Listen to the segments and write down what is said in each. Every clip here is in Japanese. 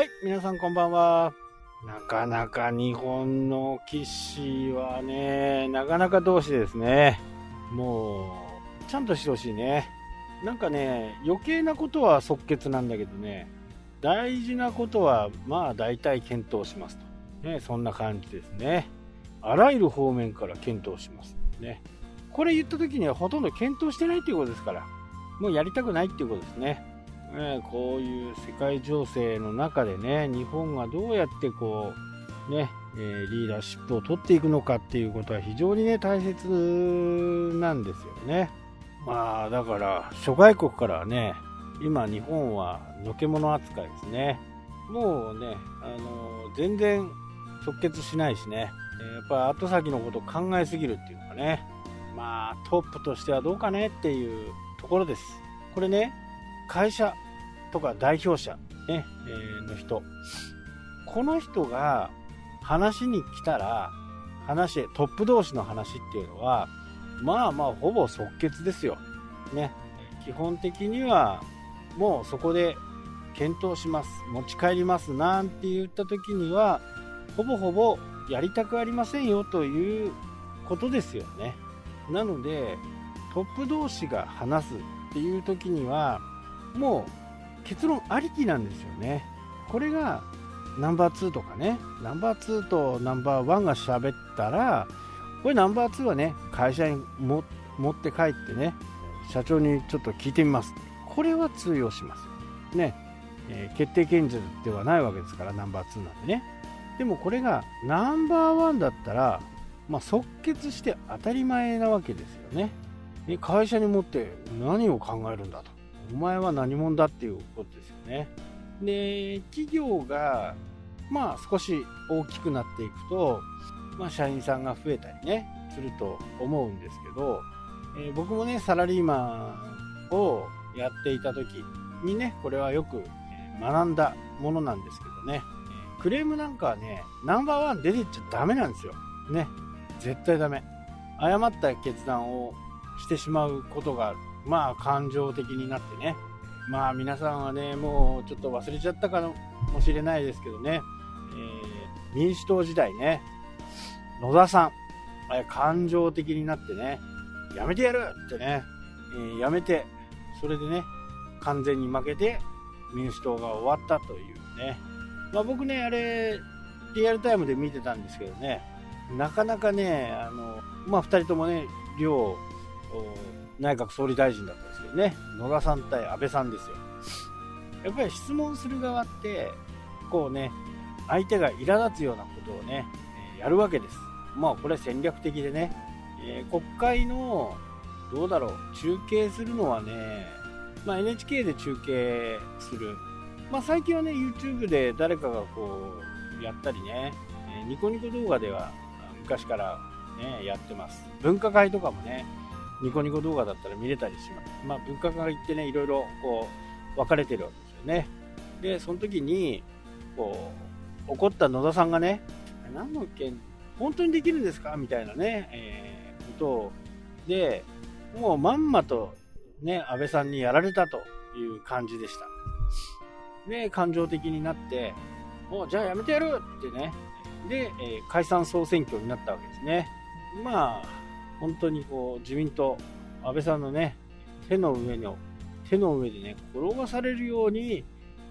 はい、皆さんこんばんは。なかなか日本の騎士はね、なかなか同士ですね。もう、ちゃんとしてほしいね。なんかね、余計なことは即決なんだけどね、大事なことは、まあ大体検討しますと。ね、そんな感じですね。あらゆる方面から検討します。ね。これ言った時にはほとんど検討してないっていうことですから、もうやりたくないっていうことですね。ね、こういう世界情勢の中でね、日本がどうやってこう、ね、え、リーダーシップを取っていくのかっていうことは非常にね、大切なんですよね。まあ、だから、諸外国からはね、今日本はのけ者扱いですね。もうね、あの、全然直結しないしね、やっぱ後先のことを考えすぎるっていうのがね、まあトップとしてはどうかねっていうところです。これね、会社とか代表者、ねえ、の人、この人が話に来たら、話、トップ同士の話っていうのは、まあまあほぼ即決ですよ。ね。基本的にはもうそこで検討します。持ち帰りますなんて言った時には、ほぼほぼやりたくありませんよということですよね。なので、トップ同士が話すっていう時には、もう結論ありきなんですよね。これがナンバー2とかね、ナンバー2とナンバー1が喋ったら、これナンバー2はね、会社に持って帰ってね、社長にちょっと聞いてみます。これは通用します。ね、えー、決定権者ではないわけですから、ナンバー2なんでね。でもこれがナンバーワンだったら、まあ、即決して当たり前なわけですよね。会社に持って何を考えるんだと。お前は何者だっていうことですよね。で、企業が、まあ少し大きくなっていくと、まあ社員さんが増えたりね、すると思うんですけど、えー、僕もね、サラリーマンをやっていた時にね、これはよく学んだものなんですけどね、クレームなんかはね、ナンバーワン出てっちゃダメなんですよ。ね。絶対ダメ。誤った決断をしてしまうことがある。まあ感情的になってね。まあ皆さんはね、もうちょっと忘れちゃったかもしれないですけどね、えー、民主党時代ね、野田さん、感情的になってね、やめてやるってね、えー、やめて、それでね、完全に負けて民主党が終わったというね。まあ僕ね、あれ、リアルタイムで見てたんですけどね、なかなかね、あの、まあ二人ともね、両内閣総理大臣だったんですけどね、野田さん対安倍さんですよ。やっぱり質問する側って、こうね、相手が苛立つようなことをね、やるわけです。まあこれ戦略的でね、えー、国会の、どうだろう、中継するのはね、まあ、NHK で中継する。まあ、最近はね、YouTube で誰かがこう、やったりね、えー、ニコニコ動画では昔からね、やってます。分科会とかもね、ニコニコ動画だったら見れたりします。まあ、分科会ってね、いろいろこう、分かれてるわけですよね。で、その時に、こう、怒った野田さんがね、何の件、本当にできるんですか？みたいなね、えー、ことをで、もうまんまとね、安倍さんにやられたという感じでした。で、感情的になって、もうじゃあやめてやるってね、で、えー、解散総選挙になったわけですね。まあ、本当にこう自民党、安倍さんのね、手の上の、手の上でね、転がされるように、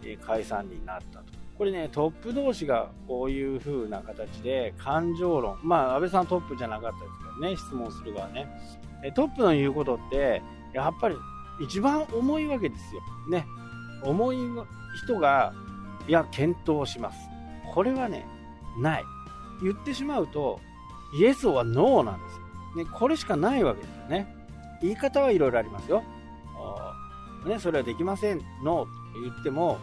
え解散になったと。これね、トップ同士がこういう風な形で感情論、まあ安倍さんトップじゃなかったですけどね、質問する側ね。トップの言うことって、やっぱり一番重いわけですよ。ね。重い人が、いや、検討します。これはね、ない。言ってしまうと、イエスはノーなんですよ。ね、これしかないわけですよね。言い方はいろいろありますよ。ね、それはできません、ノーって言っても、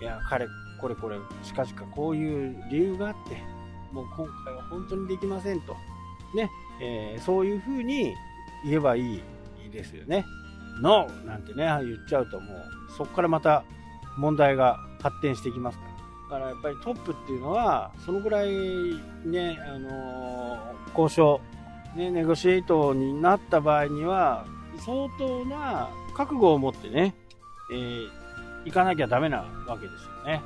いや、彼、これこれ、しかしかこういう理由があって、もう今回は本当にできませんと。ね、えー、そういうふうに言えばいいですよね。ノーなんてね、言っちゃうともう、そこからまた問題が発展していきますから。だからやっぱりトップっていうのは、そのぐらいね、あのー、交渉ね、ネゴシエイトになった場合には、相当な覚悟を持ってね、えー、行かなきゃダメなわけですよね。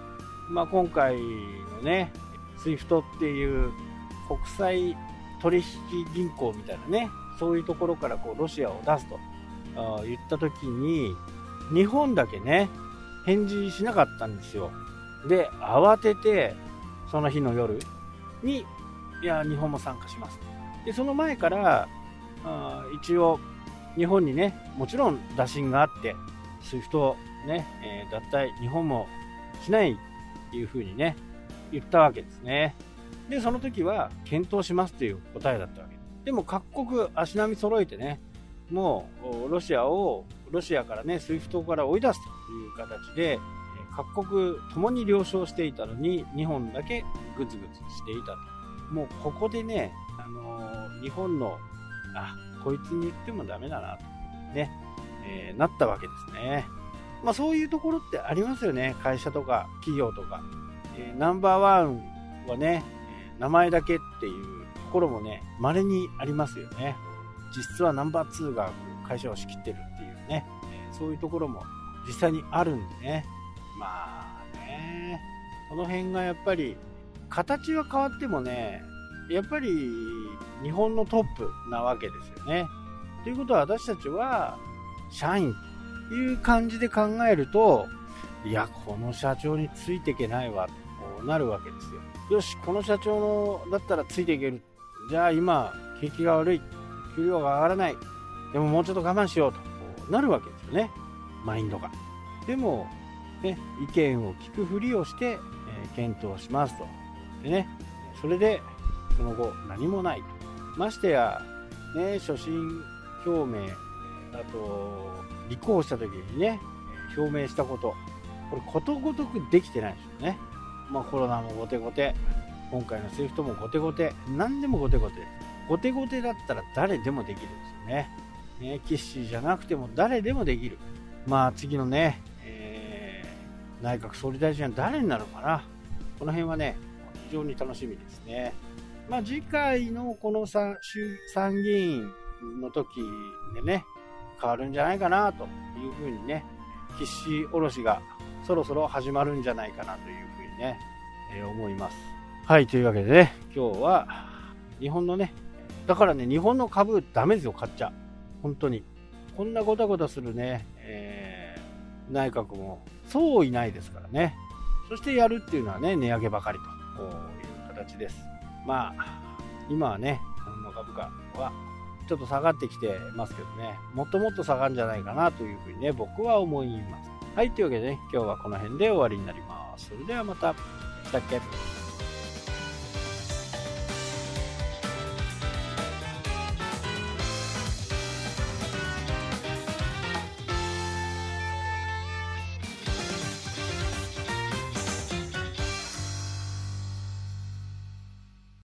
まあ、今回のね、SWIFT っていう国際取引銀行みたいなね、そういうところからこうロシアを出すと言った時に、日本だけね、返事しなかったんですよ。で、慌てて、その日の夜に、いや、日本も参加します。で、その前から、あ一応、日本にね、もちろん打診があって、SWIFT ね、えー、脱退、日本もしないっていうふうにね、言ったわけですね。で、その時は検討しますという答えだったわけでも各国足並み揃えてね、もうロシアを、ロシアからね、SWIFT から追い出すという形で、各国ともに了承していたのに、日本だけグツグツしていたと。もうここでね、あの、日本の、あ、こいつに言ってもダメだなと、ね、えー、なったわけですね。まあそういうところってありますよね。会社とか企業とか。えー、ナンバーワンはね、名前だけっていうところもね、稀にありますよね。実はナンバー2が会社を仕切ってるっていうね、えそういうところも実際にあるんでね。まあね、この辺がやっぱり、形は変わってもね、やっぱり日本のトップなわけですよね。ということは私たちは社員という感じで考えると、いや、この社長についていけないわ、となるわけですよ。よし、この社長のだったらついていける。じゃあ今、景気が悪い。給料が上がらない。でももうちょっと我慢しようとこうなるわけですよね。マインドが。でも、ね、意見を聞くふりをして、えー、検討しますと。でね、それで、その後、何もない。ましてや、ね、初心表明、あと、立候補した時にね、表明したこと、これことごとくできてないでしょうね。まあコロナも後手後手、今回のセーフトも後手後手、何でも後手後手。後手後手だったら誰でもできるんですよね。ね、岸じゃなくても誰でもできる。まあ次のね、えー、内閣総理大臣は誰になるのかな。この辺はね、非常に楽しみですね。まあ次回のこの参議院の時でね、変わるんじゃないかなというふうにね、岸おろしがそろそろ始まるんじゃないかなというふうにね、えー、思います。はい、というわけでね、今日は日本のね、だからね、日本の株ダメですよ、買っちゃ。本当に。こんなごたごたするね、えー、内閣もそういないですからね。そしてやるっていうのはね、値上げばかりという形です。まあ、今はね、日本の株価はちょっと下がってきてますけどね、もっともっと下がるんじゃないかなというふうにね、僕は思います。はい、というわけでね、今日はこの辺で終わりになります。それではまた。したっけ？